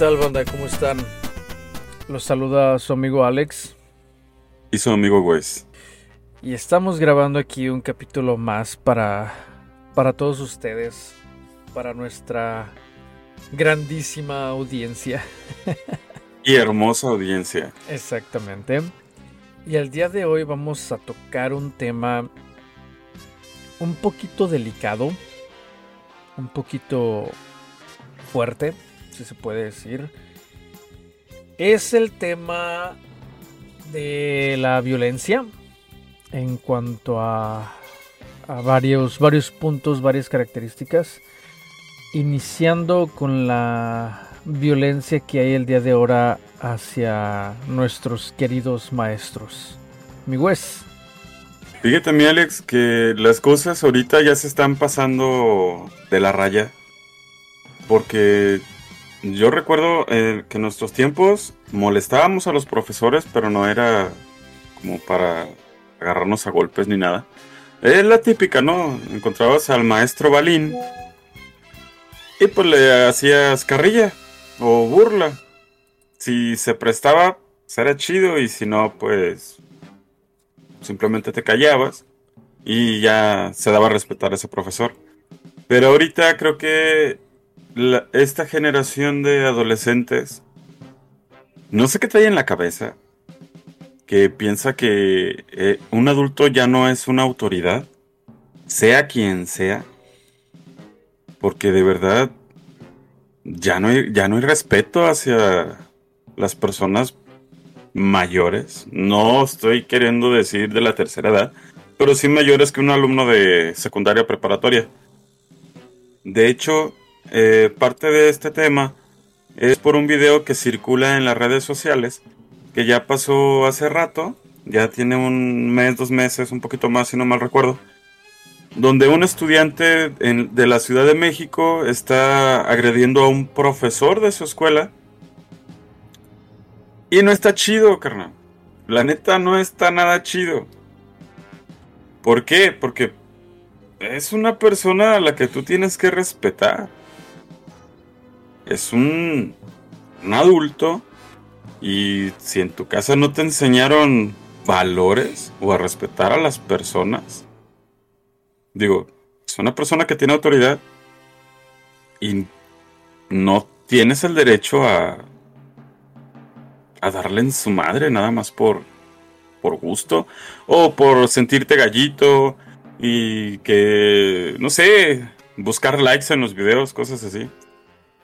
¿Qué tal, banda? ¿Cómo están? Los saluda su amigo Alex. Y su amigo Wes. Y estamos grabando aquí un capítulo más para, para todos ustedes, para nuestra grandísima audiencia. y hermosa audiencia. Exactamente. Y el día de hoy vamos a tocar un tema un poquito delicado, un poquito fuerte, si se puede decir. Es el tema de la violencia en cuanto a, varios, varios puntos, varias características. Iniciando con la violencia que hay el día de ahora hacia nuestros queridos maestros. Mi Wes. Fíjate, mi Alex, que las cosas ahorita ya se están pasando de la raya. Porque yo recuerdo eh, que en nuestros tiempos molestábamos a los profesores, pero no era como para agarrarnos a golpes ni nada. Es la típica, ¿no? Encontrabas al maestro Balín y pues le hacías carrilla o burla. Si se prestaba, pues chido y si no, pues simplemente te callabas y ya se daba a respetar a ese profesor. Pero ahorita creo que esta generación de adolescentes, no sé qué trae en la cabeza, que piensa que eh, un adulto ya no es una autoridad, sea quien sea, porque de verdad ya no hay, ya no hay respeto hacia las personas mayores. No estoy queriendo decir de la tercera edad, pero sí mayores que un alumno de secundaria preparatoria. De hecho, eh, parte de este tema es por un video que circula en las redes sociales, que ya pasó hace rato, ya tiene un mes, dos meses, un poquito más si no mal recuerdo, donde un estudiante de la Ciudad de México está agrediendo a un profesor de su escuela y no está chido, carnal. La neta no está nada chido. ¿Por qué? Porque es una persona a la que tú tienes que respetar. Es un, adulto. Y si en tu casa no te enseñaron valores o a respetar a las personas, digo, es una persona que tiene autoridad y no tienes el derecho a a darle en su madre nada más por, por gusto o por sentirte gallito y que, no sé, buscar likes en los videos, cosas así.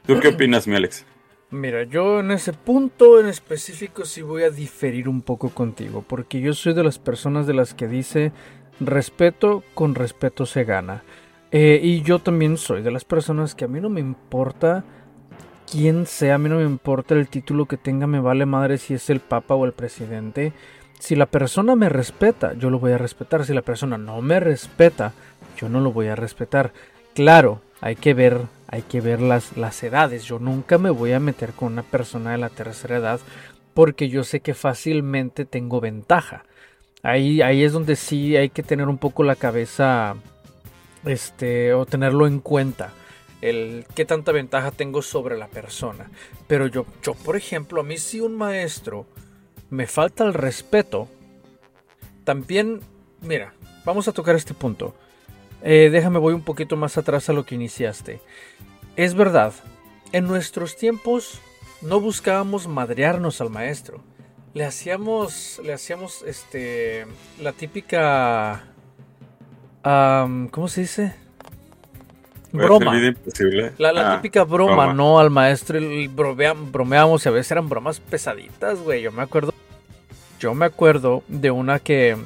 ¿Tú qué opinas, mi Alex? Mira, yo en ese punto en específico sí voy a diferir un poco contigo, porque yo soy de las personas de las que dice respeto con respeto se gana. Eh, y yo también soy de las personas que a mí no me importa quien sea, a mí no me importa el título que tenga, me vale madre si es el papa o el presidente. Si la persona me respeta, yo lo voy a respetar. Si la persona no me respeta, yo no lo voy a respetar. Claro, hay que ver, hay que ver las, las edades. Yo nunca me voy a meter con una persona de la tercera edad porque yo sé que fácilmente tengo ventaja. Ahí, ahí es donde sí hay que tener un poco la cabeza, este, o tenerlo en cuenta el qué tanta ventaja tengo sobre la persona. Pero yo, yo, por ejemplo, a mí si un maestro me falta el respeto, también, mira, vamos a tocar este punto. Eh, déjame, voy un poquito más atrás a lo que iniciaste. Es verdad, en nuestros tiempos no buscábamos madrearnos al maestro. Le hacíamos, le hacíamos, este, la típica, ¿cómo se dice? broma. La, ah, típica broma, ¿no? Al maestro bromeamos y a veces eran bromas pesaditas, güey. Yo me acuerdo. Yo me acuerdo de una que.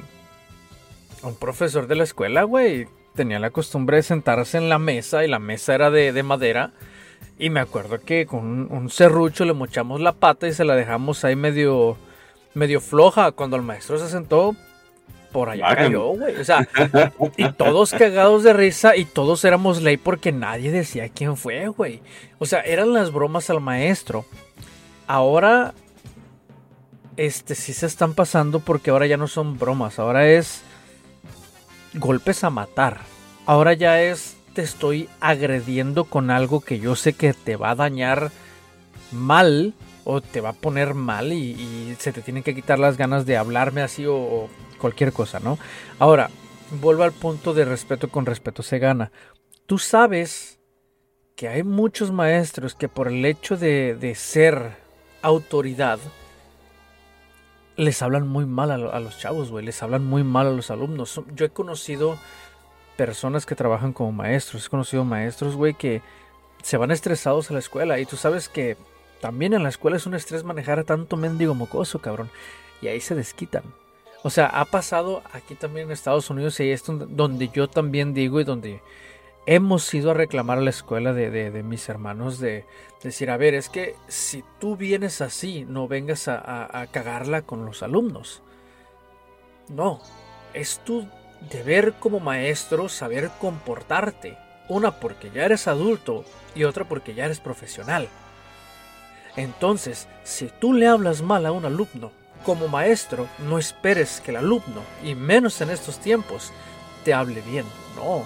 Un profesor de la escuela, güey, tenía la costumbre de sentarse en la mesa y la mesa era de, madera. Y me acuerdo que con un, un, serrucho le mochamos la pata y se la dejamos ahí medio, medio floja. Cuando el maestro se sentó, por allá cayó, güey. O sea, y todos cagados de risa y todos éramos ley porque nadie decía quién fue, güey. O sea, eran las bromas al maestro. Ahora, este, sí se están pasando porque ahora ya no son bromas. Ahora es golpes a matar. Ahora ya es, te estoy agrediendo con algo que yo sé que te va a dañar mal o te va a poner mal y, se te tienen que quitar las ganas de hablarme así o, cualquier cosa, ¿no? Ahora, vuelvo al punto de respeto con respeto se gana. Tú sabes que hay muchos maestros que por el hecho de, de ser autoridad, les hablan muy mal a, los chavos, güey. Les hablan muy mal a los alumnos. Yo he conocido personas que trabajan como maestros. He conocido maestros, güey, que se van estresados a la escuela. Y tú sabes que también en la escuela es un estrés manejar a tanto mendigo mocoso, cabrón. Y ahí se desquitan. O sea, ha pasado aquí también en Estados Unidos y ahí es donde yo también digo y donde hemos ido a reclamar a la escuela de, mis hermanos de, decir, a ver, es que si tú vienes así, no vengas a, cagarla con los alumnos. No, es tu deber como maestro saber comportarte. Una porque ya eres adulto y otra porque ya eres profesional. Entonces, si tú le hablas mal a un alumno, como maestro, no esperes que el alumno, y menos en estos tiempos, te hable bien. No,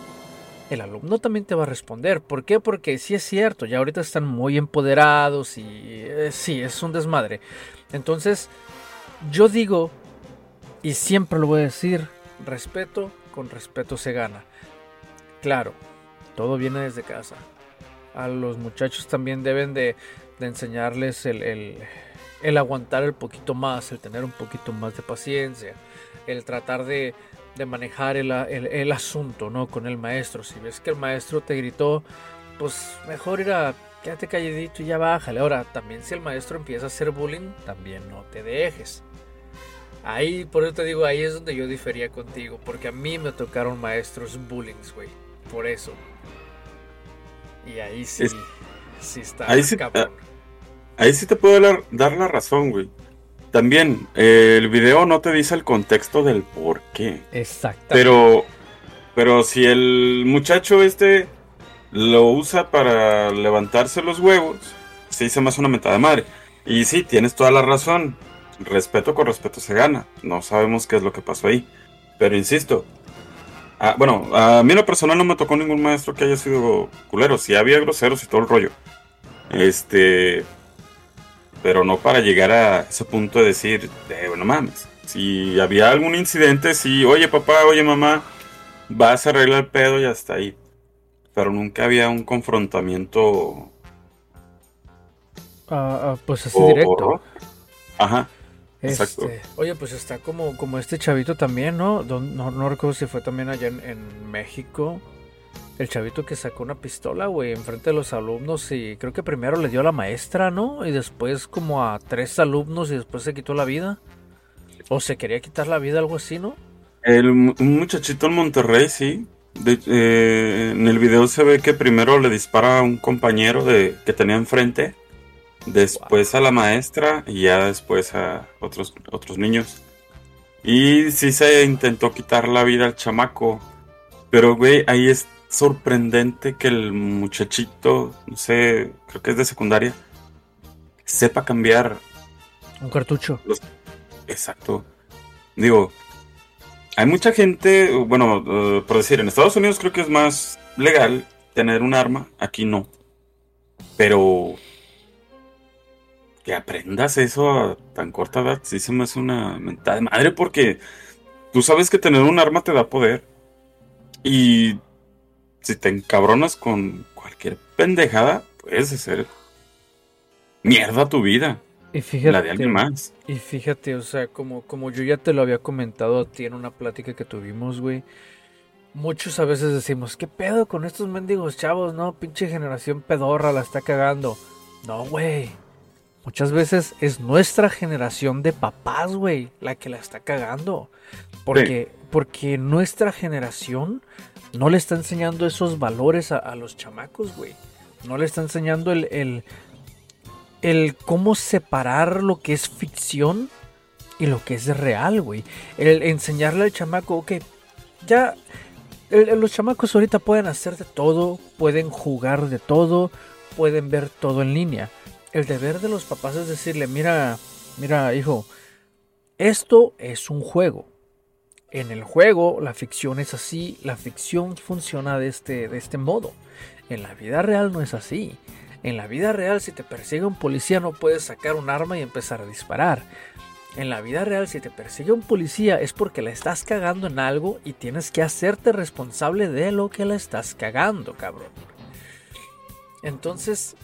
el alumno también te va a responder. ¿Por qué? Porque sí es cierto, ya ahorita están muy empoderados y eh, sí, es un desmadre. Entonces, yo digo, y siempre lo voy a decir, respeto con respeto se gana. Claro, todo viene desde casa. A los muchachos también deben de, enseñarles el, el, el aguantar el poquito más, el tener un poquito más de paciencia, el tratar de, de manejar el, asunto, ¿no? Con el maestro. Si ves que el maestro te gritó, pues mejor ir a quédate calladito y ya bájale. Ahora, también si el maestro empieza a hacer bullying, también no te dejes. Ahí, por eso te digo, ahí es donde yo difería contigo, porque a mí me tocaron maestros bullying, güey. Por eso. Y ahí sí, sí está ahí sí, Ahí sí te puedo dar la razón, güey. También, eh, el video no te dice el contexto del por qué. Exacto. Pero, pero si el muchacho este lo usa para levantarse los huevos, se dice más una mentada de madre. Y sí, tienes toda la razón. Respeto con respeto se gana. No sabemos qué es lo que pasó ahí. Pero insisto, ah, bueno, a mí en lo personal no me tocó ningún maestro que haya sido culero. Sí había groseros y todo el rollo. Este, pero no para llegar a ese punto de decir, eh, bueno, mames. Si había algún incidente, sí, oye papá, oye mamá, vas a arreglar el pedo y hasta ahí. Pero nunca había un confrontamiento. Ah, ah, pues así directo. Ajá. Este, oye, pues está como, como este chavito también, ¿no? No, no recuerdo si fue también allá en México el chavito que sacó una pistola, güey, enfrente de los alumnos y creo que primero le dio a la maestra, ¿no? Y después como a tres alumnos y después se quitó la vida. O se quería quitar la vida, algo así, ¿no? El, un muchachito en Monterrey, sí. Eh, en el video se ve que primero le dispara a un compañero de, que tenía enfrente, después a la maestra y ya después a otros, otros niños. Y sí se intentó quitar la vida al chamaco. Pero, güey, ahí es, sorprendente que el muchachito, no sé, creo que es de secundaria, sepa cambiar. Un cartucho. Exacto. Digo, hay mucha gente, bueno, eh, por decir, en Estados Unidos creo que es más legal tener un arma, aquí no. Pero que aprendas eso a tan corta edad, sí se me hace una mentada de madre porque tú sabes que tener un arma te da poder. Y si te encabronas con cualquier pendejada, puedes hacer mierda tu vida. Y fíjate, la de alguien más. Y fíjate, o sea, como, como yo ya te lo había comentado a ti en una plática que tuvimos, güey. Muchos a veces decimos, ¿qué pedo con estos mendigos chavos? No, pinche generación pedorra la está cagando. No, güey. Muchas veces es nuestra generación de papás, güey, la que la está cagando. Porque, porque nuestra generación no le está enseñando esos valores a, los chamacos, güey. No le está enseñando el, el, cómo separar lo que es ficción y lo que es real, güey. El enseñarle al chamaco, ok, ya los chamacos ahorita pueden hacer de todo, pueden jugar de todo, pueden ver todo en línea. El deber de los papás es decirle, mira, mira, hijo, esto es un juego en el juego la ficción es así, la ficción funciona de este, de este modo. En la vida real no es así. En la vida real, si te persigue un policía, no puedes sacar un arma y empezar a disparar. En la vida real, si te persigue un policía, es porque la estás cagando en algo y tienes que hacerte responsable de lo que la estás cagando, cabrón. Entonces,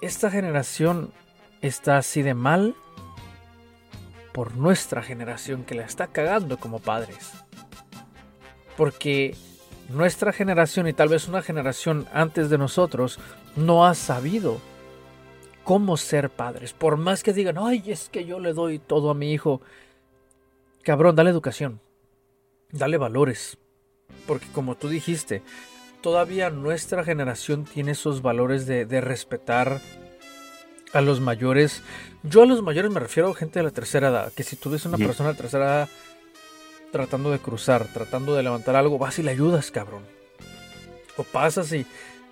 esta generación está así de mal por nuestra generación que la está cagando como padres. Porque nuestra generación y tal vez una generación antes de nosotros no ha sabido cómo ser padres. Por más que digan, ay, es que yo le doy todo a mi hijo. Cabrón, dale educación. Dale valores. Porque como tú dijiste, todavía nuestra generación tiene esos valores de, de respetar a los mayores. Yo a los mayores me refiero a gente de la tercera edad. Que si tú ves una persona de la tercera edad tratando de cruzar, tratando de levantar algo, vas y le ayudas, cabrón. O pasas y,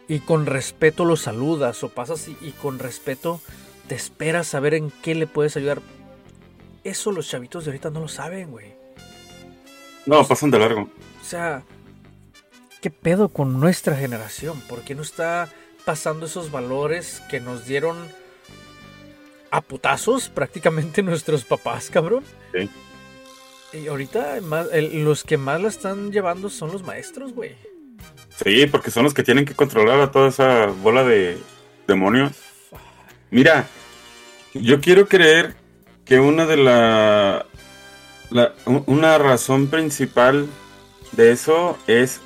y con respeto lo saludas. O pasas y, y con respeto te esperas a ver en qué le puedes ayudar. Eso los chavitos de ahorita no lo saben, güey. No, pasan de largo. O sea, ¿qué pedo con nuestra generación? ¿Por qué no está pasando esos valores que nos dieron a putazos prácticamente nuestros papás, cabrón. Sí. Y ahorita más, el, los que más la están llevando son los maestros, güey. Sí, porque son los que tienen que controlar a toda esa bola de demonios. Mira, yo quiero creer que una de la, la una razón principal de eso es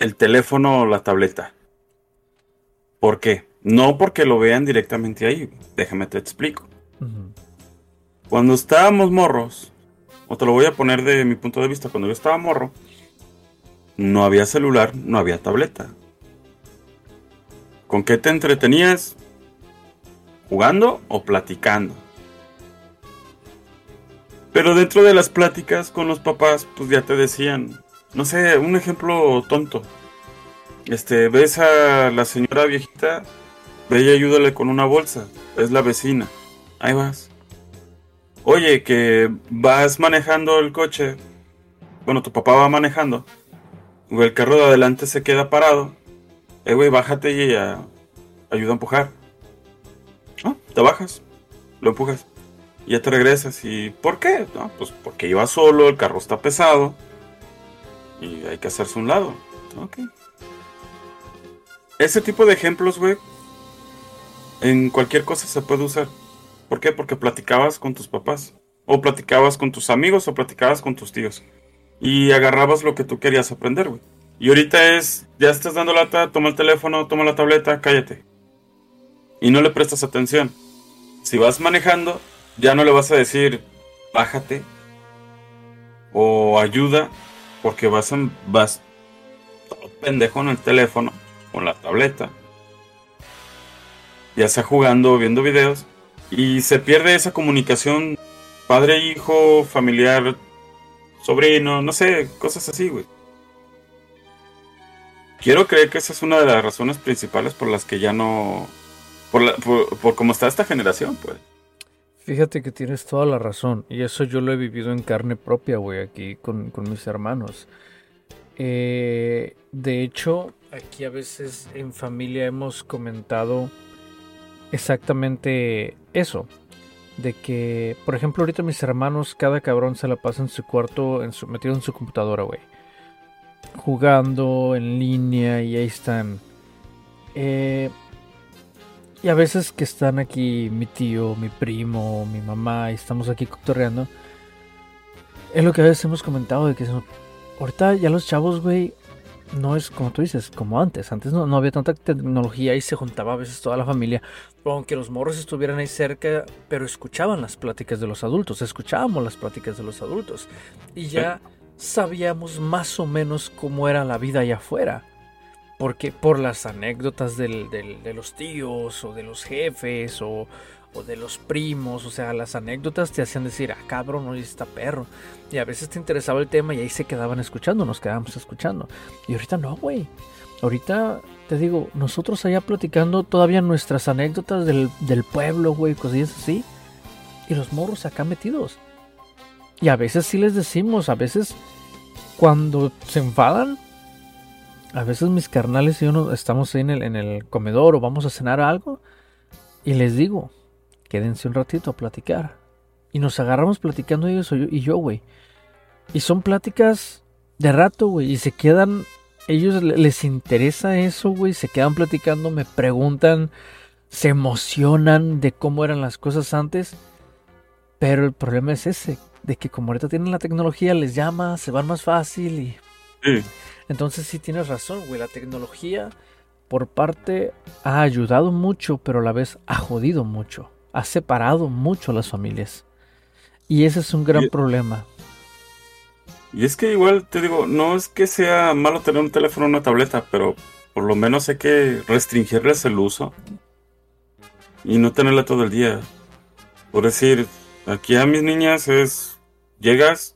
el teléfono o la tableta. ¿Por qué? No porque lo vean directamente ahí. Déjame te explico. Cuando estábamos morros, o te lo voy a poner de mi punto de vista, cuando yo estaba morro, no había celular, no había tableta. ¿Con qué te entretenías? ¿Jugando o platicando? Pero dentro de las pláticas con los papás, pues ya te decían, no sé, un ejemplo tonto. Este, ves a la señora viejita, ve y ayúdale con una bolsa, es la vecina. Ahí vas. Oye, que vas manejando el coche. Bueno, tu papá va manejando. El carro de adelante se queda parado. Eh, güey, bájate y ayuda a empujar. Ah, te bajas, lo empujas. Y ya te regresas. ¿Y por qué? No, pues porque iba solo, el carro está pesado. Y hay que hacerse un lado. Ok. Ese tipo de ejemplos, güey, en cualquier cosa se puede usar. ¿Por qué? Porque platicabas con tus papás. O platicabas con tus amigos o platicabas con tus tíos. Y agarrabas lo que tú querías aprender, güey. Y ahorita es, ya estás dando lata, toma el teléfono, toma la tableta, cállate. Y no le prestas atención. Si vas manejando, ya no le vas a decir, bájate. O ayuda, porque vas, en, vas todo pendejo en el teléfono, con la tableta. Ya sea jugando viendo videos. Y se pierde esa comunicación padre-hijo, familiar, sobrino, no sé, cosas así, güey. Quiero creer que esa es una de las razones principales por las que ya no... Por, la- por, por cómo está esta generación, pues. Fíjate que tienes toda la razón. Y eso yo lo he vivido en carne propia, güey, aquí con, con mis hermanos. Eh, de hecho, aquí a veces en familia hemos comentado exactamente eso. De que, por ejemplo, ahorita mis hermanos, cada cabrón se la pasa en su cuarto, en su, metido en su computadora, güey. Jugando en línea y ahí están. Eh, y a veces que están aquí mi tío, mi primo, mi mamá y estamos aquí cotorreando. Es lo que a veces hemos comentado de que ahorita ya los chavos, güey, no es como tú dices, como antes. Antes no, no había tanta tecnología y se juntaba a veces toda la familia. Aunque los morros estuvieran ahí cerca, pero escuchaban las pláticas de los adultos, escuchábamos las pláticas de los adultos. Y ya sabíamos más o menos cómo era la vida allá afuera. Porque por las anécdotas del- del- de los tíos o de los jefes o, o de los primos, o sea, las anécdotas te hacían decir, ah, cabrón, oye, está perro. Y a veces te interesaba el tema y ahí se quedaban escuchando, nos quedábamos escuchando. Y ahorita no, güey. Ahorita, te digo, nosotros allá platicando todavía nuestras anécdotas del, del pueblo, güey, cosillas así. Y los morros acá metidos. Y a veces sí les decimos, a veces cuando se enfadan, A veces mis carnales y yo estamos ahí en el, en el comedor o vamos a cenar algo y les digo, quédense un ratito a platicar. Y nos agarramos platicando ellos y yo, güey. Y son pláticas de rato, güey. Y se quedan, ellos les interesa eso, güey. Se quedan platicando, me preguntan, se emocionan de cómo eran las cosas antes. Pero el problema es ese, de que como ahorita tienen la tecnología, les llama, se van más fácil y... Entonces sí tienes razón, güey. La tecnología por parte ha ayudado mucho, pero a la vez ha jodido mucho. Ha separado mucho a las familias. Y ese es un gran problema. Y es que igual te digo, no es que sea malo tener un teléfono o una tableta, pero por lo menos hay que restringirles el uso. Y no tenerla todo el día. Por decir, aquí a mis niñas es, llegas,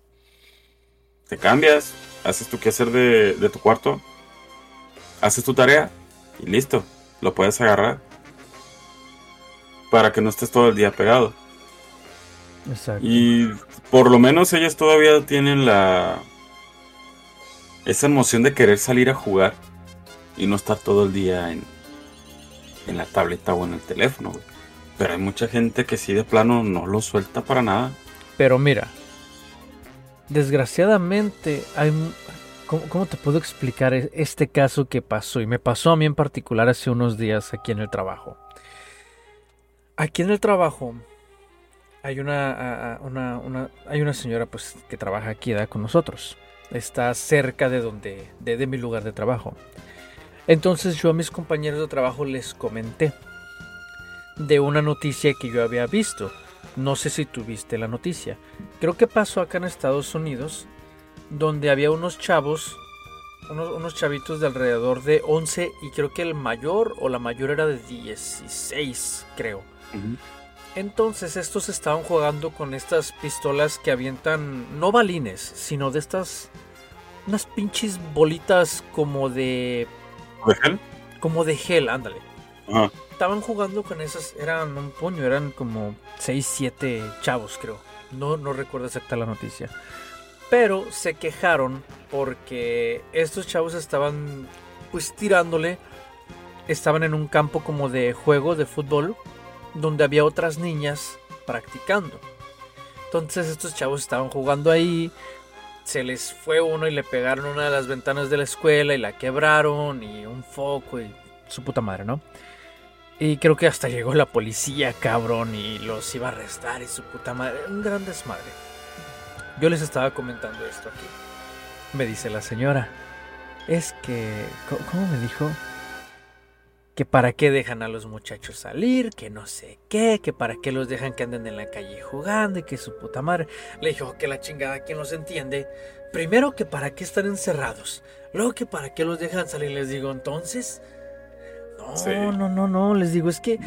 te cambias, haces tu quehacer de, de tu cuarto, haces tu tarea y listo, lo puedes agarrar. Para que no estés todo el día pegado. Exacto. Y por lo menos ellas todavía tienen la. esa emoción de querer salir a jugar y no estar todo el día en, en la tableta o en el teléfono. Pero hay mucha gente que sí de plano no lo suelta para nada. Pero mira, desgraciadamente hay... ¿Cómo, te puedo explicar e-, este caso que pasó? Y me pasó a mí en particular hace unos días aquí en el trabajo. Aquí en el trabajo hay una, hay una señora pues que trabaja aquí con nosotros. Está cerca de donde de, de mi lugar de trabajo. Entonces yo a mis compañeros de trabajo les comenté de una noticia que yo había visto no sé si tuviste la noticia. Creo que pasó acá en Estados Unidos, donde había unos chavos, unos, chavitos de alrededor de 11 y creo que el mayor o la mayor era de 16, creo. Entonces estos estaban jugando con estas pistolas que avientan no balines, sino de estas unas pinches bolitas como de ¿De gel? Como de gel, ándale. Estaban jugando con esas, eran un puño, eran como 6, 7 chavos creo. No, no recuerdo exacta la noticia. Pero se quejaron porque estos chavos estaban pues tirándole. Estaban en un campo como de juego de fútbol donde había otras niñas practicando. Entonces estos chavos estaban jugando ahí. Se les fue uno y le pegaron una de las ventanas de la escuela y la quebraron y un foco y su puta madre, ¿no? Y creo que hasta llegó la policía, cabrón, y los iba a arrestar y su puta madre. Un gran desmadre. Yo les estaba comentando esto aquí. Me dice la señora. Es que... ¿Cómo me dijo? Que para qué dejan a los muchachos salir, que no sé qué, que para qué los dejan que anden en la calle jugando y que su puta madre. Le dijo que la chingada, ¿quién los entiende? Primero que para qué están encerrados. Luego que para qué los dejan salir. Les digo, entonces... No, no, no, no, les digo, es que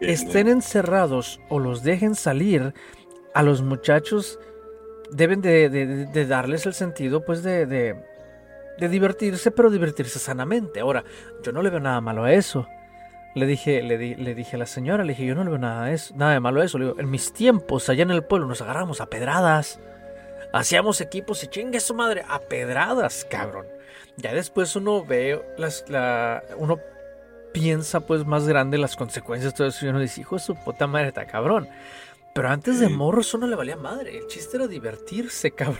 estén encerrados o los dejen salir, a los muchachos deben de, darles el sentido, pues, de, de, divertirse, pero divertirse sanamente. Ahora, yo no le veo nada malo a eso. Le dije, le, le dije a la señora, le dije, yo no le veo nada, eso, nada de malo a eso. Le digo, en mis tiempos, allá en el pueblo, nos agarramos a pedradas. Hacíamos equipos y chingue su madre, a pedradas, cabrón. Ya después uno ve las, la, uno piensa pues más grande las consecuencias, todo eso, y uno dice, hijo de su puta madre, está cabrón. Pero antes de morro eso no le valía madre, el chiste era divertirse, cabrón.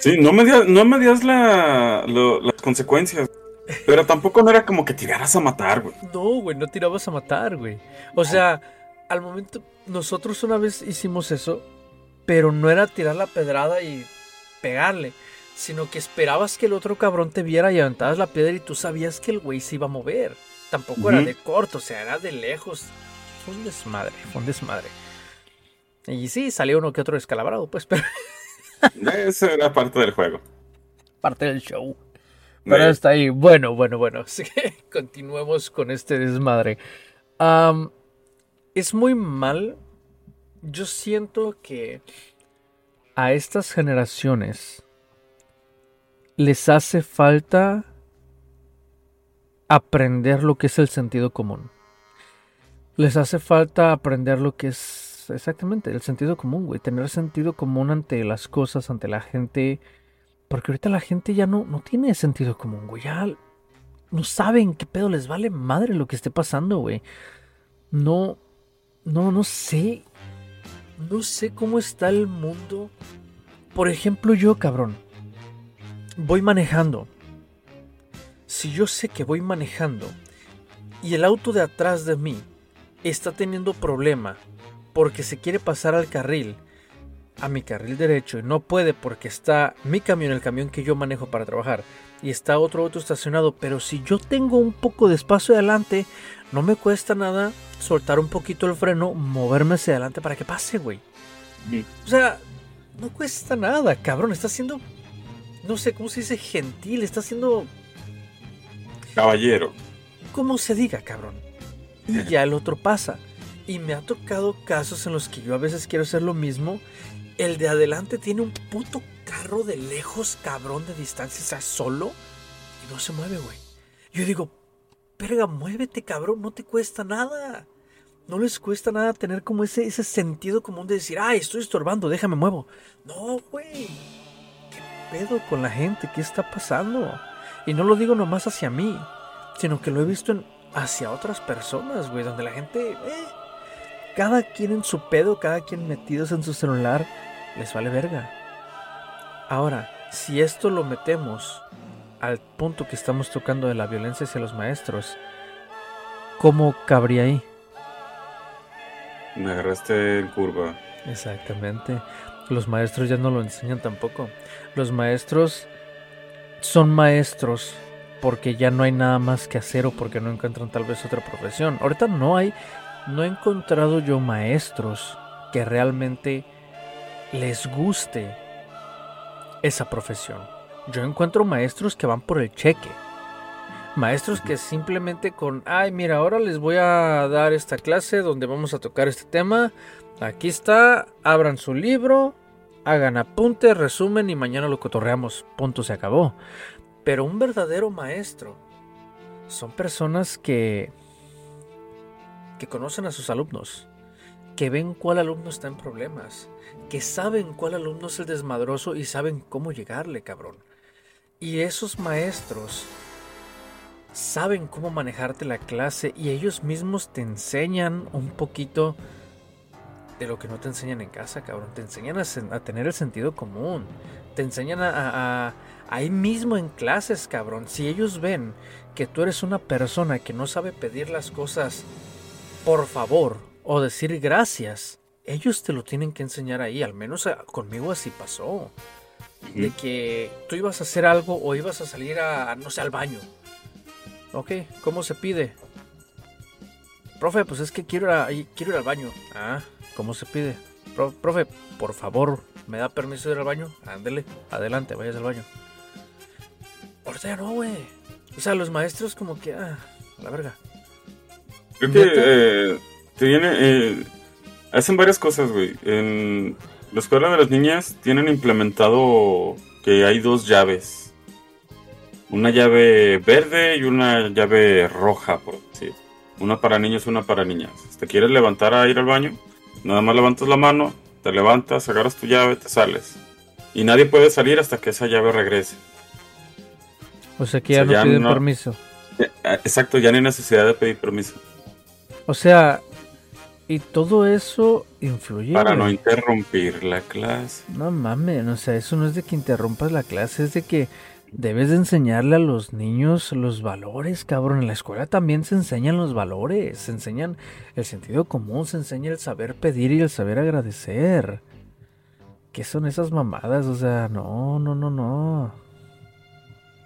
Sí, no me no me la, las consecuencias. Pero tampoco no era como que tiraras a matar, güey. No, güey, no tirabas a matar, güey. O sea, al momento, nosotros una vez hicimos eso, pero no era tirar la pedrada y pegarle sino que esperabas que el otro cabrón te viera y aventabas la piedra y tú sabías que el güey se iba a mover. Tampoco era de corto, o sea, era de lejos. Fue un desmadre, fue un desmadre. Y sí, salió uno que otro descalabrado, pues, pero... Eso era parte del juego. Parte del show. Pero está ahí. Bueno, bueno, bueno. Así que continuemos con este desmadre. es muy mal. Yo siento que a estas generaciones les hace falta aprender lo que es el sentido común. Les hace falta aprender lo que es exactamente el sentido común, güey. Tener sentido común ante las cosas, ante la gente. Porque ahorita la gente ya no, no tiene sentido común, güey. Ya no saben qué pedo les vale madre lo que esté pasando, güey. No, no, no sé. No sé cómo está el mundo. Por ejemplo, yo, cabrón. Voy manejando. Si yo sé que voy manejando y el auto de atrás de mí está teniendo problema porque se quiere pasar al carril, a mi carril derecho y no puede porque está mi camión, el camión que yo manejo para trabajar, y está otro auto estacionado, pero si yo tengo un poco de espacio adelante, no me cuesta nada soltar un poquito el freno, moverme hacia adelante para que pase, güey. O sea, no cuesta nada, cabrón, está siendo, no sé cómo se dice, gentil, está siendo... Caballero. Como se diga, cabrón. Y ya el otro pasa. Y me ha tocado casos en los que yo a veces quiero hacer lo mismo. El de adelante tiene un puto carro de lejos, cabrón, de distancia, está solo y no se mueve, güey. Yo digo, perga, muévete, cabrón, no te cuesta nada. No les cuesta nada tener como ese, ese sentido común de decir, ay, estoy estorbando, déjame muevo. No, güey. ¿Qué pedo con la gente? ¿Qué está pasando? Y no lo digo nomás hacia mí, sino que lo he visto en, hacia otras personas, güey, donde la gente, eh, cada quien en su pedo, cada quien metidos en su celular, les vale verga. Ahora, si esto lo metemos al punto que estamos tocando de la violencia hacia los maestros, ¿cómo cabría ahí? Me agarraste en curva. Exactamente. Los maestros ya no lo enseñan tampoco. Los maestros son maestros porque ya no hay nada más que hacer o porque no encuentran tal vez otra profesión. Ahorita no hay, no he encontrado yo maestros que realmente les guste esa profesión. Yo encuentro maestros que van por el cheque. Maestros que simplemente con, ay, mira, ahora les voy a dar esta clase donde vamos a tocar este tema. Aquí está, abran su libro, hagan apuntes, resumen y mañana lo cotorreamos. Punto, se acabó. Pero un verdadero maestro son personas que que conocen a sus alumnos, que ven cuál alumno está en problemas, que saben cuál alumno es el desmadroso y saben cómo llegarle, cabrón. Y esos maestros saben cómo manejarte la clase y ellos mismos te enseñan un poquito de lo que no te enseñan en casa, cabrón. Te enseñan a, tener el sentido común. Te enseñan a, ahí mismo en clases, cabrón. Si ellos ven que tú eres una persona que no sabe pedir las cosas por favor o decir gracias, ellos te lo tienen que enseñar ahí. Al menos conmigo así pasó. De que tú ibas a hacer algo o ibas a salir a, no sé, al baño. Ok, ¿cómo se pide? Profe, pues es que quiero ir, quiero ir al baño. Ah, ¿cómo se pide? profe, por favor, ¿me da permiso de ir al baño? Ándele, adelante, vayas al baño. Ahorita ya no, güey. O sea, los maestros como que, ah, la verga. Creo que eh, tiene, eh, hacen varias cosas, güey. En la escuela de las niñas tienen implementado que hay dos llaves. Una llave verde y una llave roja, por decir. Una para niños y una para niñas. Si te quieres levantar a ir al baño, nada más levantas la mano, te levantas, agarras tu llave, te sales. Y nadie puede salir hasta que esa llave regrese. O sea que ya no piden permiso. Eh, exacto, ya no hay necesidad de pedir permiso. O sea, y todo eso influye. Para no interrumpir la clase. No mames, o sea, eso no es de que interrumpas la clase, es de que debes de enseñarle a los niños los valores, cabrón. En la escuela también se enseñan los valores, se enseñan el sentido común, se enseña el saber pedir y el saber agradecer. ¿Qué son esas mamadas? O sea, no, no, no, no.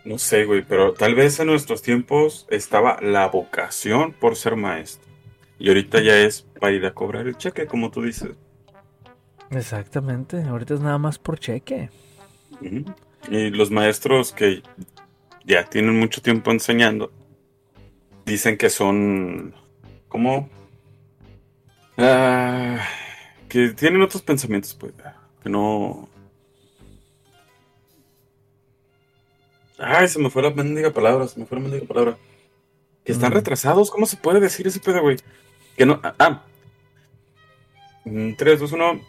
No sé, güey, pero tal vez en nuestros tiempos estaba la vocación por ser maestro. Y ahorita ya es para ir a cobrar el cheque, como tú dices. Exactamente, ahorita es nada más por cheque. Y los maestros que ya tienen mucho tiempo enseñando, dicen que son como... Ah, que tienen otros pensamientos, pues, que no... Ay, se me fue la mendiga palabra, se me fue la mendiga palabra. Que están mm. retrasados, ¿cómo se puede decir ese pedo, güey? Que no. Ah. 3, 2, 1.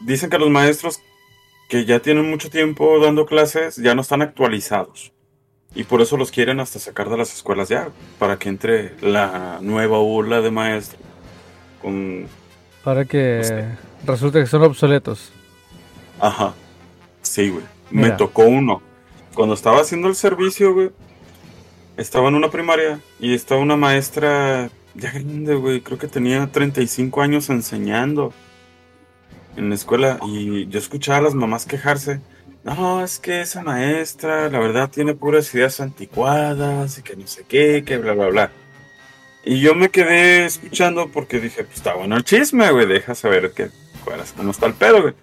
Dicen que los maestros que ya tienen mucho tiempo dando clases ya no están actualizados. Y por eso los quieren hasta sacar de las escuelas ya, para que entre la nueva ola de maestros. Con... Para que resulte que son obsoletos. Ajá. Sí, güey. Me tocó uno. Cuando estaba haciendo el servicio, güey, estaba en una primaria y estaba una maestra ya grande, güey. Creo que tenía 35 años enseñando en la escuela y yo escuchaba a las mamás quejarse. No, es que esa maestra, la verdad, tiene puras ideas anticuadas y que no sé qué, que bla, bla, bla. Y yo me quedé escuchando porque dije, pues está bueno el chisme, güey, deja saber qué, cómo está el pedo, güey.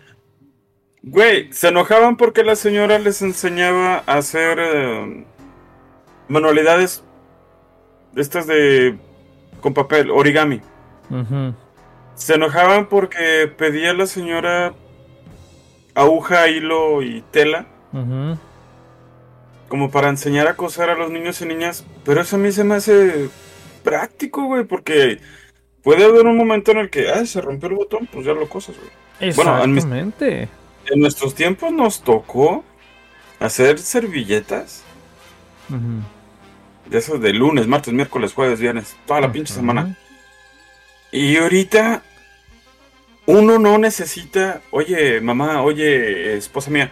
Güey, se enojaban porque la señora les enseñaba a hacer eh, manualidades estas de con papel, origami. Se enojaban porque pedía la señora aguja, hilo y tela. Como para enseñar a coser a los niños y niñas. Pero eso a mí se me hace práctico, güey, porque puede haber un momento en el que, ay, se rompió el botón, pues ya lo cosas, güey. Exactamente. Bueno, en, nuestros tiempos nos tocó hacer servilletas. De esos de lunes, martes, miércoles, jueves, viernes, toda la pinche semana. Y ahorita uno no necesita, oye, mamá, oye, esposa mía,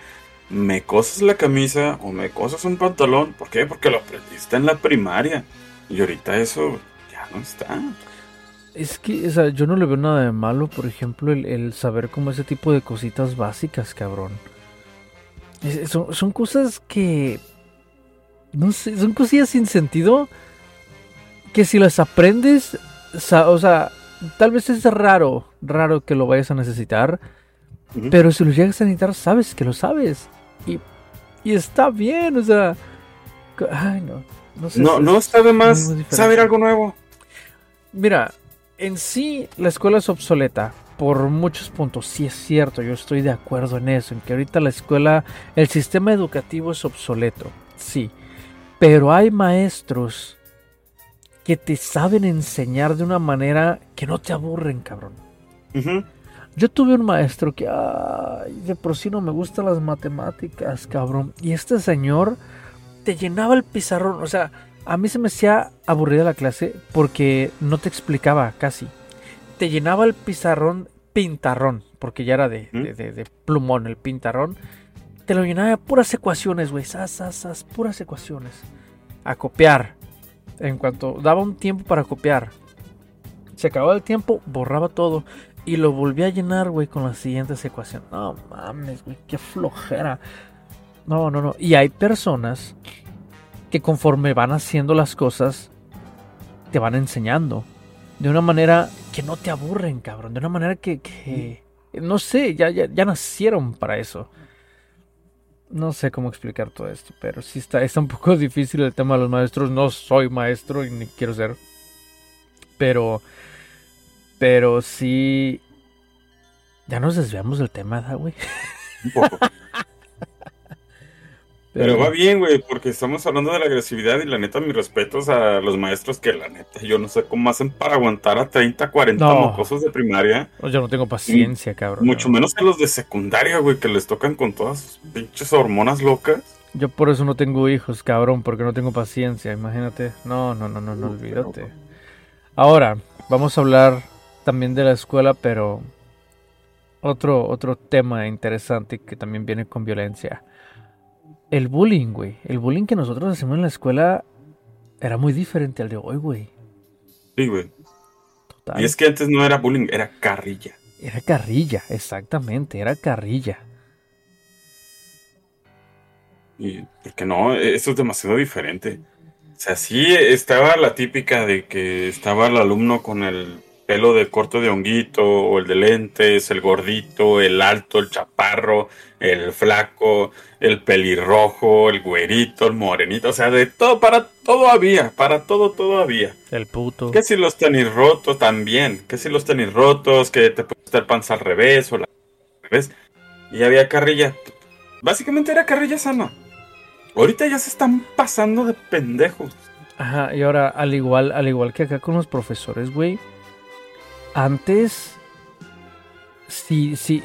me cosas la camisa o me cosas un pantalón. ¿Por qué? Porque lo aprendiste en la primaria. Y ahorita eso ya no está. Es que, o sea, yo no le veo nada de malo, por ejemplo, el, saber como ese tipo de cositas básicas, cabrón. son, son cosas que. No sé, son cosillas sin sentido. Que si las aprendes, o sea, tal vez es raro, raro que lo vayas a necesitar. Pero si lo llegas a necesitar, sabes que lo sabes. Y, y está bien, o sea. Ay, no. No, sé no, no está de más saber algo nuevo. Mira, en sí la escuela es obsoleta por muchos puntos. Sí es cierto, yo estoy de acuerdo en eso, en que ahorita la escuela, el sistema educativo es obsoleto. Sí. Pero hay maestros que te saben enseñar de una manera que no te aburren, cabrón. Yo tuve un maestro que, ay, de por sí no me gustan las matemáticas, cabrón. Y este señor te llenaba el pizarrón. O sea, a mí se me hacía aburrida la clase porque no te explicaba casi. Te llenaba el pizarrón pintarrón, porque ya era de, de, plumón el pintarrón. Te lo llenaba de puras ecuaciones, güey. Sas, puras ecuaciones. A copiar en cuanto daba un tiempo para copiar, se acababa el tiempo, borraba todo y lo volvía a llenar, güey, con la siguiente ecuación. No mames, güey, qué flojera. No, no, no. Y hay personas que conforme van haciendo las cosas, te van enseñando. De una manera que no te aburren, cabrón. De una manera que, no sé, ya, ya, ya nacieron para eso. No sé cómo explicar todo esto, pero sí está, está un poco difícil el tema de los maestros. No soy maestro y ni quiero ser. Pero, pero sí. Ya nos desviamos del tema, güey. Un poco. Pero va bien, güey, porque estamos hablando de la agresividad y la neta, mis respetos a los maestros que la neta, yo no sé cómo hacen para aguantar a 30, 40 mocosos de primaria. Yo no tengo paciencia, cabrón. Mucho menos que los de secundaria, güey, que les tocan con todas sus pinches hormonas locas. Yo por eso no tengo hijos, cabrón, porque no tengo paciencia, imagínate. No, no, no, no, no, olvídate. Ahora, vamos a hablar también de la escuela, pero otro, otro tema interesante que también viene con violencia el bullying, güey. El bullying que nosotros hacemos en la escuela era muy diferente al de hoy, güey. Sí, güey. Total. Y es que antes no era bullying, era carrilla. Era carrilla, exactamente, era carrilla. Y porque no, eso es demasiado diferente. O sea, sí estaba la típica de que estaba el alumno con el pelo de corto de honguito, o el de lentes, el gordito, el alto, el chaparro, el flaco, el pelirrojo, el güerito, el morenito, o sea, de todo, para todo había, para todo, todo había. El puto. Que si los tenis rotos también, que si los tenis rotos, que te puede estar panza al revés o la al revés. Y había carrilla. Básicamente era carrilla sana. Ahorita ya se están pasando de pendejos. Ajá, y ahora, al igual, al igual que acá con los profesores, güey antes, sí, sí,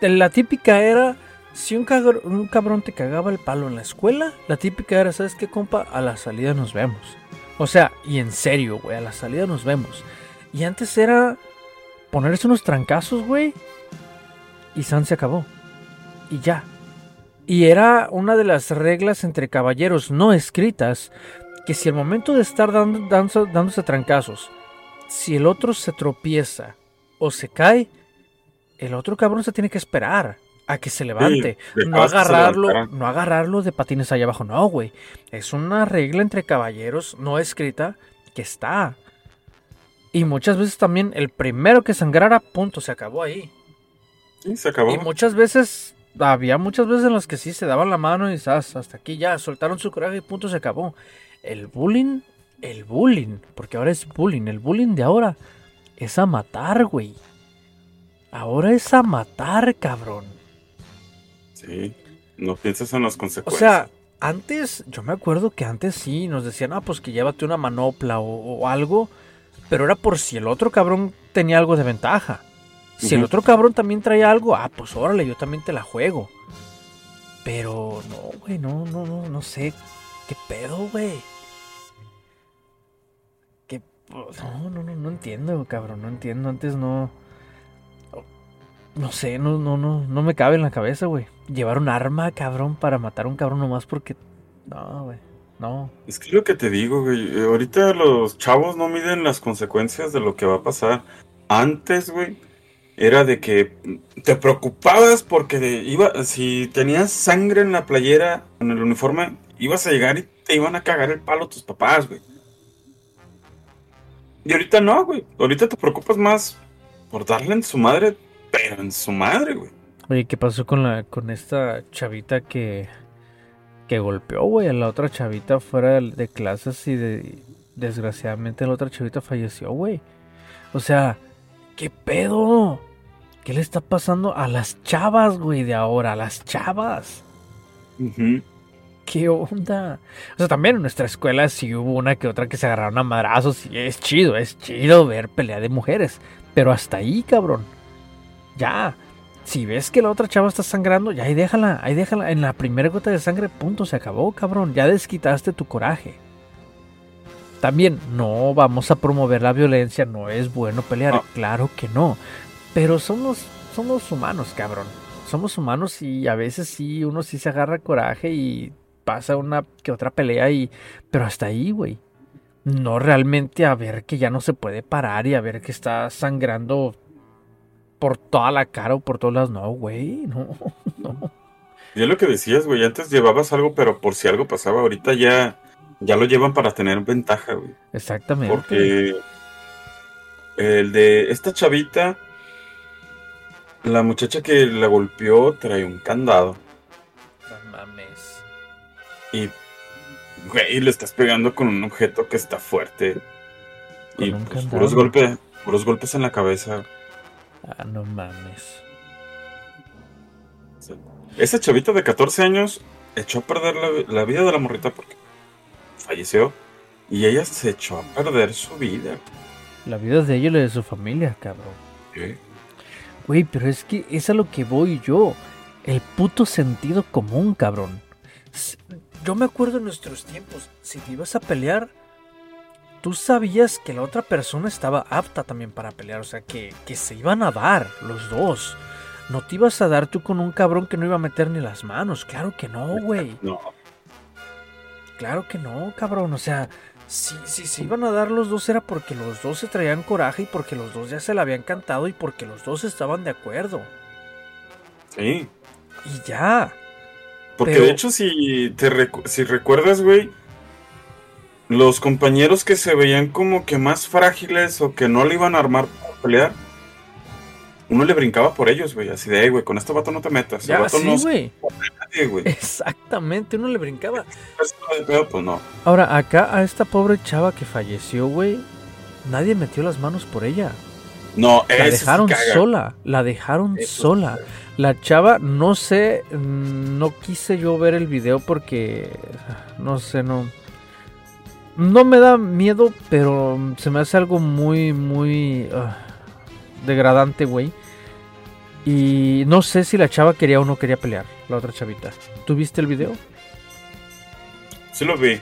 la típica era, Si un, cabrón te cagaba el palo en la escuela, la típica era, ¿sabes qué, compa? A la salida nos vemos. O sea, y en serio, güey, a la salida nos vemos. Y antes era ponerse unos trancazos, güey. Y San se acabó. Y ya. Y era una de las reglas entre caballeros no escritas que si al momento de estar dando, dando- dándose trancazos, si el otro se tropieza o se cae, el otro cabrón se tiene que esperar a que se levante. Sí, no agarrarlo, no agarrarlo de patines allá abajo, no, güey. Es una regla entre caballeros no escrita que está. Y muchas veces también el primero que sangrara, punto, se acabó ahí. Sí, se acabó. Y muchas veces, había muchas veces en las que sí se daban la mano y zas, hasta aquí ya, soltaron su coraje y punto, se acabó. El bullying, el bullying, porque ahora es bullying, el bullying de ahora es a matar, güey. Ahora es a matar, cabrón. Sí. No piensas en las O consecuencias. sea, antes, yo me acuerdo que antes sí nos decían, ah, pues que llévate una manopla o, o algo, pero era por si el otro cabrón tenía algo de ventaja. Si el otro cabrón también traía algo, ah, pues órale, yo también te la juego. Pero no, güey, no, no, no, no sé. ¿Qué pedo, güey? ¿Qué? No, no, no, no entiendo, cabrón, no entiendo. Antes no. No sé, no, no, no, no me cabe en la cabeza, güey. Llevar un arma, cabrón, para matar a un cabrón nomás porque. No, güey. No. Es que lo que te digo, güey. eh, Ahorita los chavos no miden las consecuencias de lo que va a pasar. Antes, güey, era de que te preocupabas porque iba, si tenías sangre en la playera, en el uniforme, ibas a llegar y te iban a cagar el palo tus papás, güey. Y ahorita no, güey. Ahorita te preocupas más por darle en su madre, pero en su madre, güey. Oye, ¿qué pasó con la con esta chavita que que golpeó, güey, a la otra chavita fuera de, clases y de desgraciadamente la otra chavita falleció, güey? O sea, ¿qué pedo? ¿Qué le está pasando a las chavas, güey, de ahora? A las chavas. Ujú. ¿Qué onda? O sea, también en nuestra escuela sí hubo una que otra que se agarraron a madrazos y es chido, es chido ver pelea de mujeres. Pero hasta ahí, cabrón. Ya. Si ves que la otra chava está sangrando, ya ahí déjala, ahí déjala. En la primera gota de sangre, punto, se acabó, cabrón. Ya desquitaste tu coraje. También, no vamos a promover la violencia, no es bueno pelear, claro que no. Pero somos, somos humanos, cabrón. Somos humanos y a veces sí, uno sí se agarra coraje y pasa una que otra pelea y... Pero hasta ahí, güey. No realmente a ver que ya no se puede parar y a ver que está sangrando por toda la cara o por todas las... No, güey, no, no. Lo que decías, güey. Antes llevabas algo, pero por si algo pasaba, ahorita ya, ya lo llevan para tener ventaja, güey. Exactamente. Porque el de esta chavita, la muchacha que la golpeó trae un candado. Y, güey, le estás pegando con un objeto que está fuerte. Y pues, puros golpes, puros golpes en la cabeza. Ah, no mames. Esa chavita de 14 años echó a perder la, la vida de la morrita porque falleció. Y ella se echó a perder su vida. La vida de ella y la de su familia, cabrón. güey. Güey, pero es que es a lo que voy yo. El puto sentido común, cabrón. Yo me acuerdo en nuestros tiempos, si te ibas a pelear, tú sabías que la otra persona estaba apta también para pelear. O sea, que, que se iban a dar los dos. No te ibas a dar tú con un cabrón que no iba a meter ni las manos. Claro que no, güey. No, Claro que no, cabrón. O sea, si, si se iban a dar los dos era porque los dos se traían coraje y porque los dos ya se la habían cantado y porque los dos estaban de acuerdo. sí. Y ya. Porque Pero- de hecho, si te recu- si recuerdas, güey, los compañeros que se veían como que más frágiles o que no le iban a armar para pelear, uno le brincaba por ellos, güey, así de, "Ey, güey, con este vato no te metas. el Ya, vato sí, no güey. nadie, güey. Exactamente, uno le brincaba. Pues no. Ahora, acá a esta pobre chava que falleció, güey, nadie metió las manos por ella. No, La dejaron caga. sola, la dejaron Eso sola. La chava, no sé, mm, no quise yo ver el video porque, no sé, no... No me da miedo, pero se me hace algo muy, muy ah, degradante, güey. Y no sé si la chava quería o no quería pelear, la otra chavita. ¿Tú viste el video? Sí lo vi.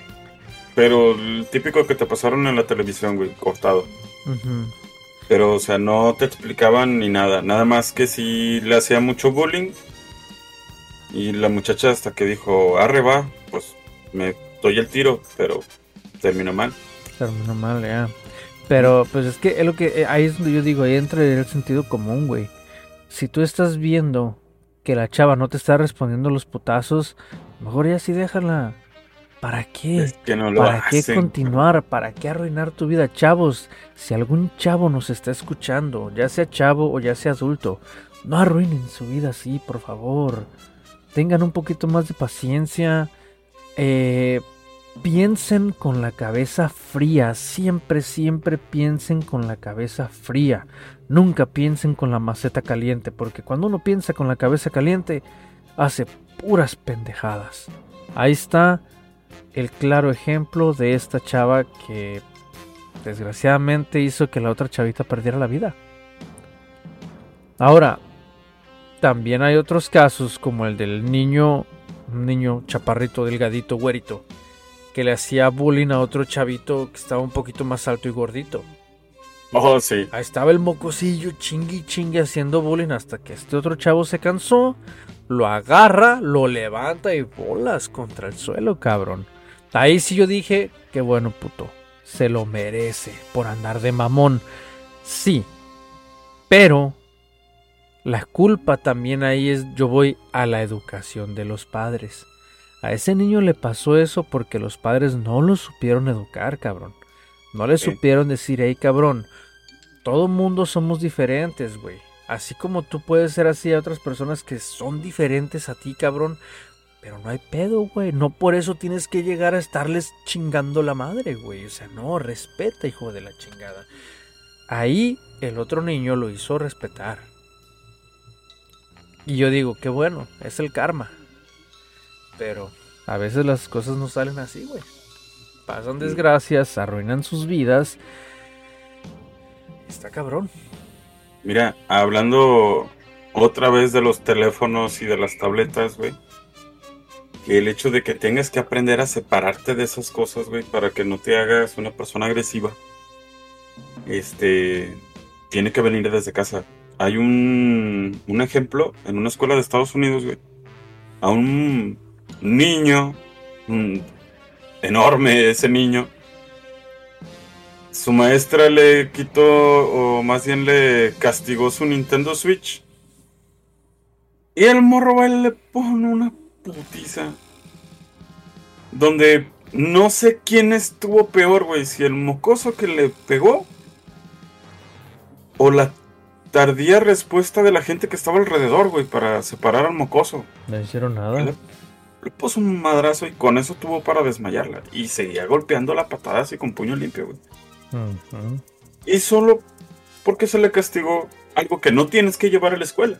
Pero el típico que te pasaron en la televisión, güey, cortado. Pero, o sea, no te explicaban ni nada. Nada más que si le hacía mucho bullying. Y la muchacha hasta que dijo, arre va, pues me doy el tiro, pero terminó mal. Terminó mal, ya. Pero, pues es que es lo que. Eh, ahí es donde yo digo, ahí entra el sentido común, güey. Si tú estás viendo que la chava no te está respondiendo los putazos, mejor ya sí déjala. ¿Para qué? ¿Para qué continuar? ¿Para qué arruinar tu vida? Chavos, si algún chavo nos está escuchando, ya sea chavo o ya sea adulto, no arruinen su vida así, por favor. Tengan un poquito más de paciencia. Eh, piensen con la cabeza fría. Siempre, siempre piensen con la cabeza fría. Nunca piensen con la maceta caliente, porque cuando uno piensa con la cabeza caliente, hace puras pendejadas. Ahí está el claro ejemplo de esta chava que desgraciadamente hizo que la otra chavita perdiera la vida. Ahora, también hay otros casos como el del niño, un niño chaparrito, delgadito, güerito, que le hacía bullying a otro chavito que estaba un poquito más alto y gordito. Oh, sí. Ahí estaba el mocosillo chingui chingue haciendo bullying hasta que este otro chavo se cansó, lo agarra, lo levanta y bolas contra el suelo, cabrón. Ahí sí yo dije, qué bueno puto, se lo merece por andar de mamón. Sí, pero la culpa también ahí es, yo voy a la educación de los padres. A ese niño le pasó eso porque los padres no lo supieron educar, cabrón. No le supieron decir, hey, cabrón, todo mundo somos diferentes, güey. Así como tú puedes ser así a otras personas que son diferentes a ti, cabrón. Pero no hay pedo, güey. No por eso tienes que llegar a estarles chingando la madre, güey. O sea, no, respeta, hijo de la chingada. Ahí el otro niño lo hizo respetar. Y yo digo, qué bueno, es el karma. Pero a veces las cosas no salen así, güey. Pasan desgracias, arruinan sus vidas. Está cabrón. Mira, hablando otra vez de los teléfonos y de las tabletas, güey el hecho de que tengas que aprender a separarte de esas cosas, güey, para que no te hagas una persona agresiva, este, tiene que venir desde casa. Hay un, un ejemplo en una escuela de Estados Unidos, güey, a un niño, enorme ese niño, su maestra le quitó, o más bien le castigó su Nintendo Switch. Y el morro le pone una putiza. Donde no sé quién estuvo peor, güey. Si el mocoso que le pegó. O la tardía respuesta de la gente que estaba alrededor, güey, para separar al mocoso. No hicieron nada. Le, puso un madrazo y con eso tuvo para desmayarla. Y seguía golpeando la patada así con puño limpio, güey. Y solo porque se le castigó algo que no tienes que llevar a la escuela.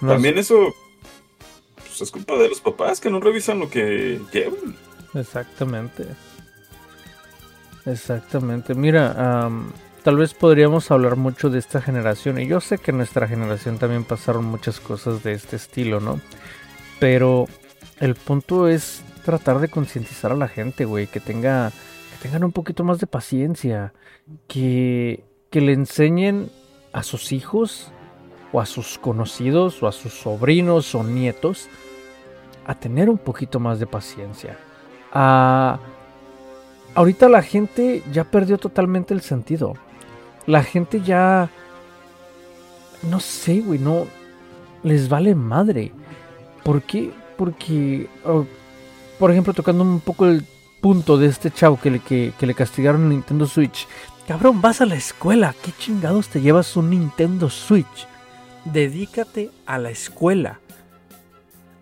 También eso pues, es culpa de los papás que no revisan lo que llevan. Exactamente. Exactamente. Mira, tal vez podríamos hablar mucho de esta generación. Y yo sé que en nuestra generación también pasaron muchas cosas de este estilo, ¿no? Pero el punto es tratar de concientizar a la gente, güey, que tenga que tengan un poquito más de paciencia, que que le enseñen a sus hijos o a sus conocidos o a sus sobrinos o nietos a tener un poquito más de paciencia. Ahorita la gente ya perdió totalmente el sentido. La gente ya... No sé, güey, no... Les vale madre. ¿Por qué? Porque... Por ejemplo, tocando un poco el punto de este chavo que le, que le castigaron en Nintendo Switch. Cabrón, vas a la escuela. ¿Qué chingados te llevas un Nintendo Switch? Dedícate a la escuela.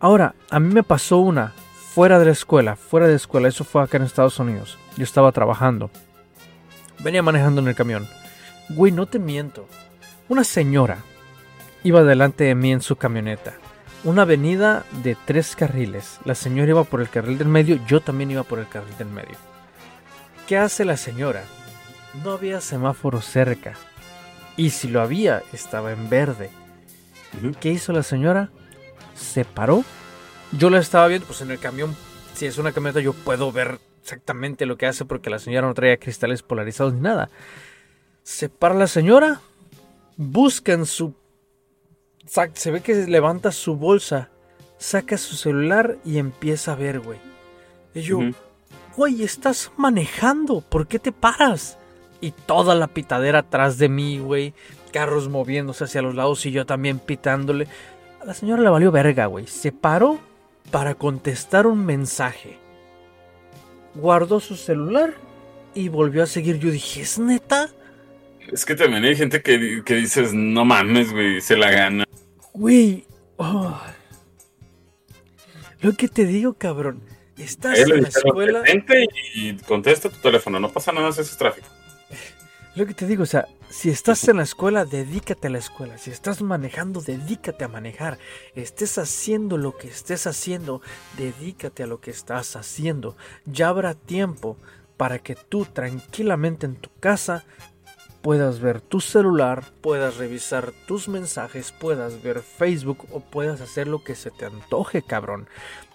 Ahora, a mí me pasó una fuera de la escuela, fuera de la escuela, eso fue acá en Estados Unidos. Yo estaba trabajando. Venía manejando en el camión. Güey, no te miento. Una señora iba delante de mí en su camioneta. Una avenida de tres carriles. La señora iba por el carril del medio, yo también iba por el carril del medio. ¿Qué hace la señora? No había semáforo cerca. Y si lo había, estaba en verde. ¿Qué hizo la señora? Se paró. Yo la estaba viendo, pues en el camión, si es una camioneta, yo puedo ver exactamente lo que hace porque la señora no traía cristales polarizados ni nada. Se para la señora, busca en su... Se ve que levanta su bolsa, saca su celular y empieza a ver, güey. Y yo, güey, estás manejando, ¿por qué te paras? Y toda la pitadera atrás de mí, güey. Carros moviéndose hacia los lados y yo también pitándole. A la señora le valió verga, güey. Se paró para contestar un mensaje. Guardó su celular y volvió a seguir. Yo dije, ¿es neta? Es que también hay gente que, dices, no mames, güey, se la gana. Güey, oh. lo que te digo, cabrón. Estás en la escuela. Y contesta tu teléfono, no pasa nada, ese es tráfico. Lo que te digo, o sea, si estás en la escuela, dedícate a la escuela. Si estás manejando, dedícate a manejar. Estés haciendo lo que estés haciendo, dedícate a lo que estás haciendo. Ya habrá tiempo para que tú tranquilamente en tu casa puedas ver tu celular, puedas revisar tus mensajes, puedas ver Facebook o puedas hacer lo que se te antoje, cabrón.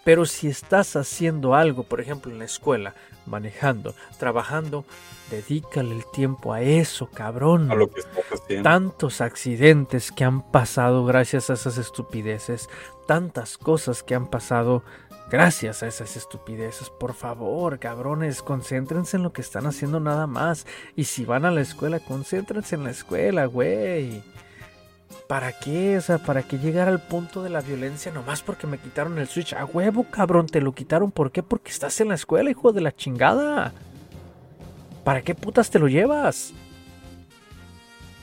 Pero si estás haciendo algo, por ejemplo en la escuela, manejando, trabajando, dedícale el tiempo a eso, cabrón. A lo que estás haciendo. Tantos accidentes que han pasado gracias a esas estupideces, tantas cosas que han pasado gracias a esas estupideces. Por favor, cabrones, concéntrense en lo que están haciendo nada más. Y si van a la escuela, concéntrense en la escuela, güey. ¿Para qué? O sea, ¿para qué llegar al punto de la violencia nomás porque me quitaron el Switch? A huevo, cabrón, te lo quitaron. ¿Por qué? Porque estás en la escuela, hijo de la chingada. ¿Para qué putas te lo llevas?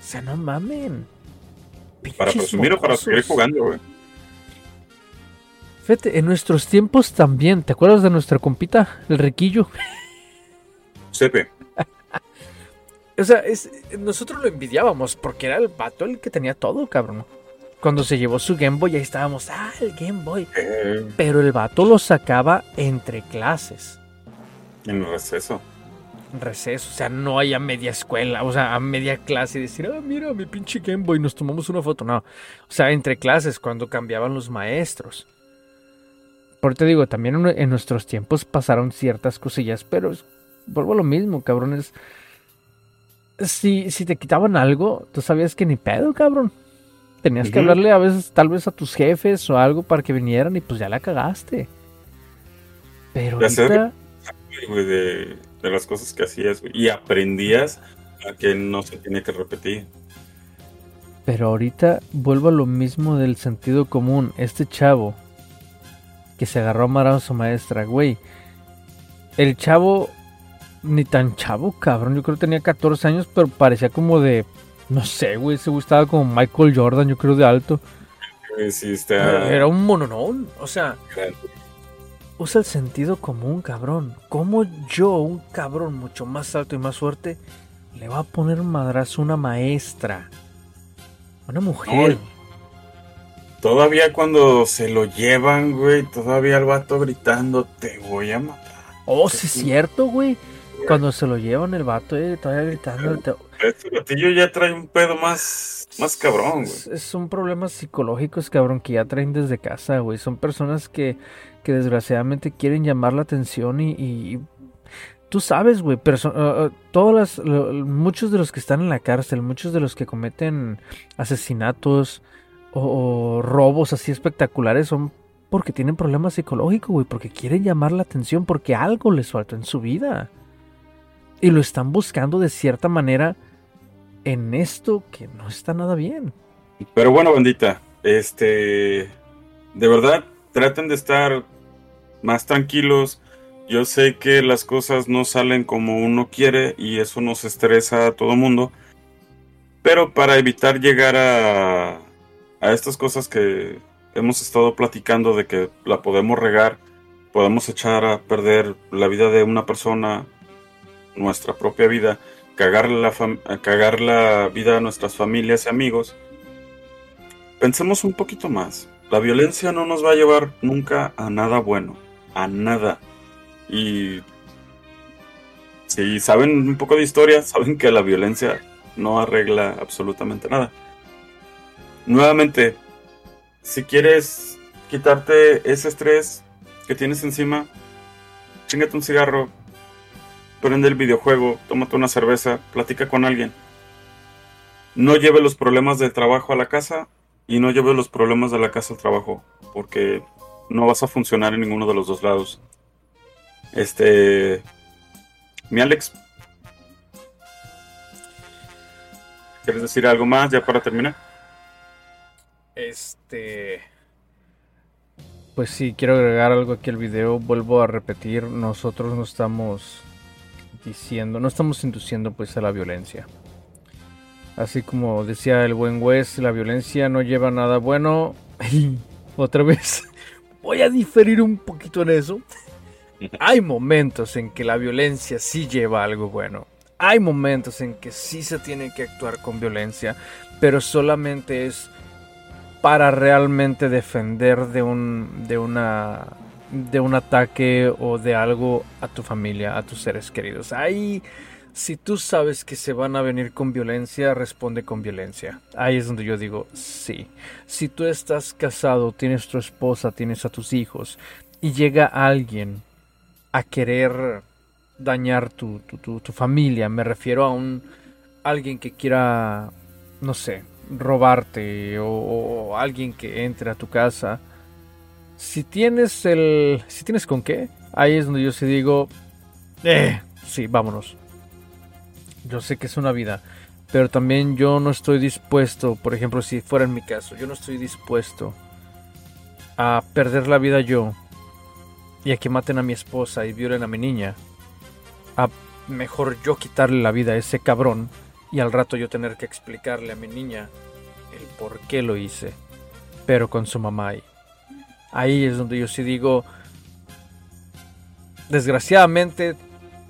O sea, no mamen. para presumir o para seguir jugando, güey. Fíjate, en nuestros tiempos también. ¿Te acuerdas de nuestra compita, el riquillo? Sepe. O sea, es, nosotros lo envidiábamos porque era el vato el que tenía todo, cabrón. Cuando se llevó su Game Boy, ahí estábamos, ah, el Game Boy. Eh. Pero el vato lo sacaba entre clases. En receso. En receso, o sea, no hay a media escuela, o sea, a media clase y decir, ah, mira, mi pinche Game Boy, nos tomamos una foto. No, o sea, entre clases, cuando cambiaban los maestros. Por te digo, también en nuestros tiempos pasaron ciertas cosillas, pero vuelvo a lo mismo, cabrones si, si te quitaban algo, tú sabías que ni pedo, cabrón. Tenías que hablarle a veces, tal vez a tus jefes o algo para que vinieran y pues ya la cagaste. Pero ahorita... de, de, las cosas que hacías, Y aprendías a que no se tiene que repetir. Pero ahorita vuelvo a lo mismo del sentido común. Este chavo que se agarró a Mara a su maestra, güey. El chavo ni tan chavo, cabrón. Yo creo que tenía 14 años, pero parecía como de. No sé, güey. Se gustaba como Michael Jordan, yo creo, de alto. Sí, está... Era un mononón. O sea. Usa el sentido común, cabrón. ¿Cómo yo, un cabrón mucho más alto y más fuerte, le va a poner un madrazo a una maestra? Una mujer. todavía cuando se lo llevan, güey, todavía el vato gritando, te voy a matar. Oh, sí es cierto, güey. Cuando se lo llevan el vato, eh, todavía gritando. Este gatillo ya trae un pedo más, más cabrón, güey. Son problemas psicológicos, cabrón, que ya traen desde casa, güey. Son personas que, que desgraciadamente quieren llamar la atención y, tú sabes, güey, uh, todas las, muchos de los que están en la cárcel, muchos de los que cometen asesinatos o, o robos así espectaculares son porque tienen problemas psicológicos, güey, porque quieren llamar la atención, porque algo les falta en su vida. Y lo están buscando de cierta manera en esto que no está nada bien. Pero bueno, bandita, este, de verdad, traten de estar más tranquilos. Yo sé que las cosas no salen como uno quiere y eso nos estresa a todo mundo. Pero para evitar llegar a, a estas cosas que hemos estado platicando de que la podemos regar, podemos echar a perder la vida de una persona, nuestra propia vida, cagar la, cagar la vida a nuestras familias y amigos, pensemos un poquito más. La violencia no nos va a llevar nunca a nada bueno, a nada. Y si saben un poco de historia, saben que la violencia no arregla absolutamente nada. Nuevamente, si quieres quitarte ese estrés que tienes encima, chingate un cigarro, prende el videojuego, tómate una cerveza, platica con alguien. No lleve los problemas del trabajo a la casa y no lleve los problemas de la casa al trabajo, porque no vas a funcionar en ninguno de los dos lados. Este. Mi Alex. ¿Quieres decir algo más ya para terminar? Este. Pues sí, quiero agregar algo aquí al video. Vuelvo a repetir, nosotros no estamos diciendo, no estamos induciendo pues a la violencia. Así como decía el buen Wes, la violencia no lleva nada bueno. Otra vez, voy a diferir un poquito en eso. Hay momentos en que la violencia sí lleva algo bueno. Hay momentos en que sí se tiene que actuar con violencia, pero solamente es para realmente defender de un de una de un ataque o de algo a tu familia, a tus seres queridos. Ahí si tú sabes que se van a venir con violencia, responde con violencia. Ahí es donde yo digo, sí. Si tú estás casado, tienes tu esposa, tienes a tus hijos, y llega alguien a querer dañar tu, tu, tu, familia, me refiero a un alguien que quiera, no sé, robarte o, o alguien que entre a tu casa. Si tienes el... Si tienes con qué, ahí es donde yo sí digo, eh, sí, vámonos yo sé que es una vida, pero también yo no estoy dispuesto, por ejemplo, si fuera en mi caso, yo no estoy dispuesto a perder la vida yo y a que maten a mi esposa y violen a mi niña. A mejor yo quitarle la vida a ese cabrón y al rato yo tener que explicarle a mi niña el por qué lo hice, pero con su mamá ahí. Ahí es donde yo sí digo, desgraciadamente,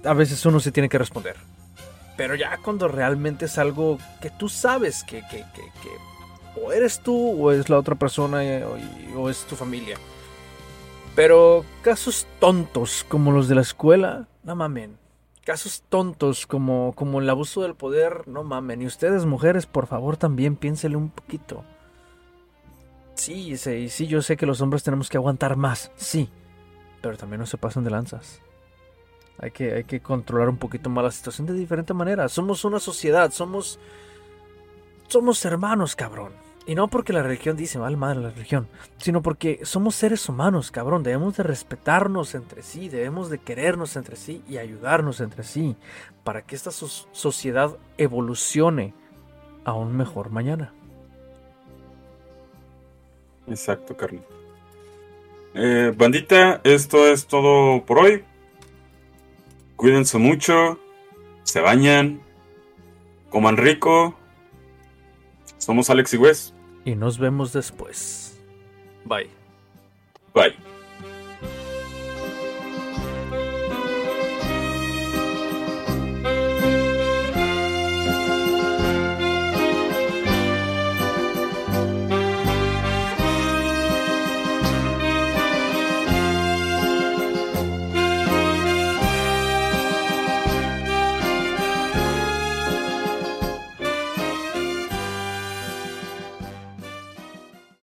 a veces uno se tiene que responder. Pero ya cuando realmente es algo que tú sabes que, que, que, o eres tú o es la otra persona eh, o, es tu familia. Pero casos tontos como los de la escuela, no mamen. Casos tontos como, como el abuso del poder, no mamen. Y ustedes mujeres, por favor, también piénsele un poquito. Sí, sí, sí, yo sé que los hombres tenemos que aguantar más, sí. Pero también no se pasan de lanzas. Hay que, hay que controlar un poquito más la situación de diferente manera. Somos una sociedad, somos. Somos hermanos, cabrón. Y no porque la religión dice mal madre la religión, sino porque somos seres humanos, cabrón. Debemos de respetarnos entre sí, debemos de querernos entre sí y ayudarnos entre sí para que esta sociedad evolucione a un mejor mañana. Exacto, Carlos. Eh, bandita, esto es todo por hoy. Cuídense mucho, se bañan, coman rico. Somos Alex y Wes. Y nos vemos después. Bye. Bye.